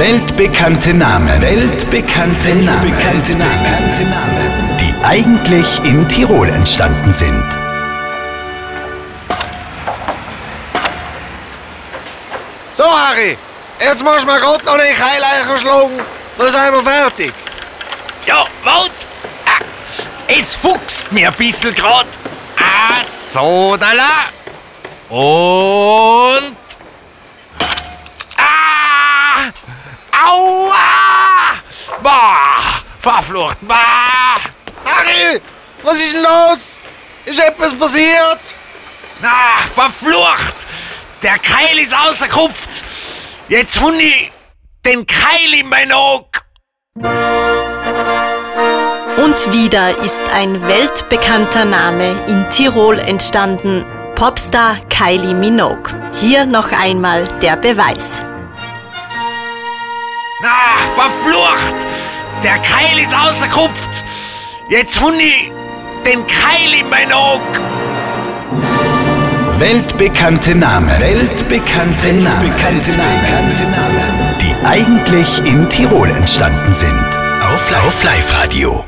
Weltbekannte Namen. Weltbekannte Namen. Weltbekannte Namen. Die eigentlich in Tirol entstanden sind. So, Harry, jetzt musst du mir gerade noch den Keileicher schlagen. Dann sind wir fertig. Ja, wart! Ah, es fuchst mir ein bisschen grad. Ah, so, da la. Und. Ah! Aua! Bah! Verflucht! Bah! Harry, was ist denn los? Ist etwas passiert? Na, verflucht! Der Keil ist ausgekupft! Jetzt hund ich den Keil in mein Auge! Und wieder ist ein weltbekannter Name in Tirol entstanden. Popstar Kylie Minogue. Hier noch einmal der Beweis. Na, verflucht! Der Keil ist ausgekupft! Jetzt hund ich den Keil in mein Auge! Weltbekannte Namen. Weltbekannte Namen. Weltbekannte Namen. Die eigentlich in Tirol entstanden sind. Auf Live-Radio.